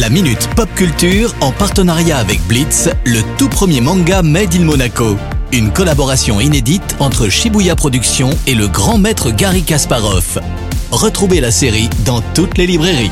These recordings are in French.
La Minute Pop Culture en partenariat avec Blitz, le tout premier manga Made in Monaco. Une collaboration inédite entre Shibuya Productions et le grand maître Gary Kasparov. Retrouvez la série dans toutes les librairies.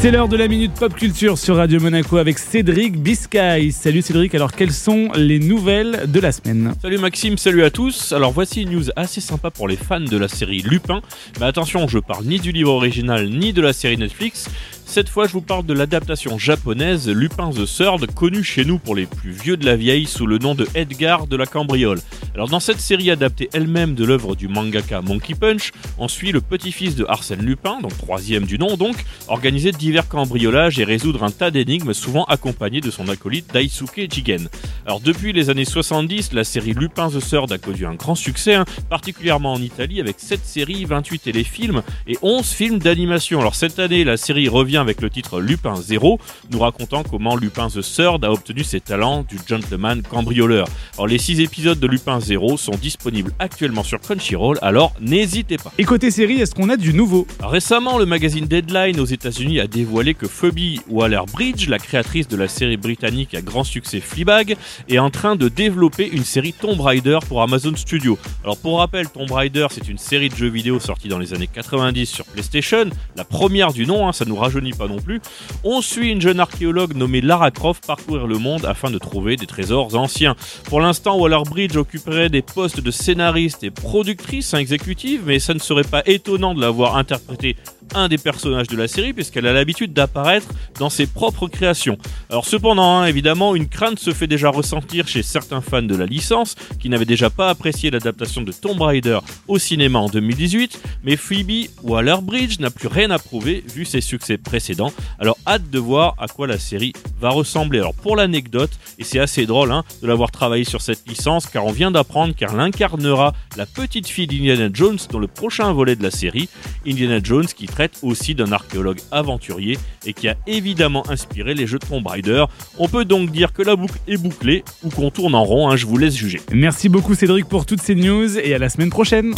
C'est l'heure de la Minute Pop Culture sur Radio Monaco avec Cédric Biscay. Salut Cédric, alors quelles sont les nouvelles de la semaine? Salut Maxime, salut à tous. Alors voici une news assez sympa pour les fans de la série Lupin. Mais attention, je parle ni du livre original ni de la série Netflix. Cette fois, je vous parle de l'adaptation japonaise Lupin the Third, connue chez nous pour les plus vieux de la vieille sous le nom de Edgar de la Cambriole. Alors dans cette série adaptée elle-même de l'œuvre du mangaka Monkey Punch, on suit le petit-fils de Arsène Lupin, donc troisième du nom donc, organiser divers cambriolages et résoudre un tas d'énigmes souvent accompagné de son acolyte Daisuke Jigen. Alors depuis les années 70, la série Lupin the Third a connu un grand succès, hein, particulièrement en Italie avec 7 séries, 28 téléfilms et 11 films d'animation. Alors cette année, la série revient avec le titre Lupin 0, nous racontant comment Lupin the Third a obtenu ses talents du gentleman cambrioleur. Alors les 6 épisodes de Lupin 0 sont disponibles actuellement sur Crunchyroll, alors n'hésitez pas. Et côté série, est-ce qu'on a du nouveau? Récemment, le magazine Deadline aux États-Unis a dévoilé que Phoebe Waller-Bridge, la créatrice de la série britannique à grand succès Fleabag, est en train de développer une série Tomb Raider pour Amazon Studio. Alors pour rappel, Tomb Raider, c'est une série de jeux vidéo sortie dans les années 90 sur PlayStation, la première du nom, hein, ça nous rajeunit pas non plus. On suit une jeune archéologue nommée Lara Croft parcourir le monde afin de trouver des trésors anciens. Pour l'instant, Waller-Bridge occuperait des postes de scénariste et productrice exécutive, mais ça ne serait pas étonnant de l'avoir interprété un des personnages de la série puisqu'elle a l'habitude d'apparaître dans ses propres créations. Alors cependant, hein, évidemment, une crainte se fait déjà ressentir chez certains fans de la licence qui n'avaient déjà pas apprécié l'adaptation de Tomb Raider au cinéma en 2018, mais Phoebe Waller-Bridge n'a plus rien à prouver vu ses succès précédents. Alors hâte de voir à quoi la série va ressembler. Alors pour l'anecdote, et c'est assez drôle hein, de l'avoir travaillé sur cette licence car on vient d'apprendre qu'elle incarnera la petite fille d'Indiana Jones dans le prochain volet de la série, Indiana Jones qui traite aussi d'un archéologue aventurier et qui a évidemment inspiré les jeux de Tomb Raider. On peut donc dire que la boucle est bouclée ou qu'on tourne en rond, hein, je vous laisse juger. Merci beaucoup Cédric pour toutes ces news et à la semaine prochaine.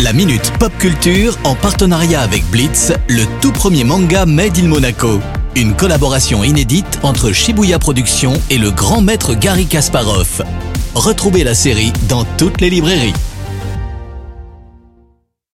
La Minute Pop Culture en partenariat avec Blitz, le tout premier manga Made in Monaco. Une collaboration inédite entre Shibuya Productions et le grand maître Gary Kasparov. Retrouvez la série dans toutes les librairies.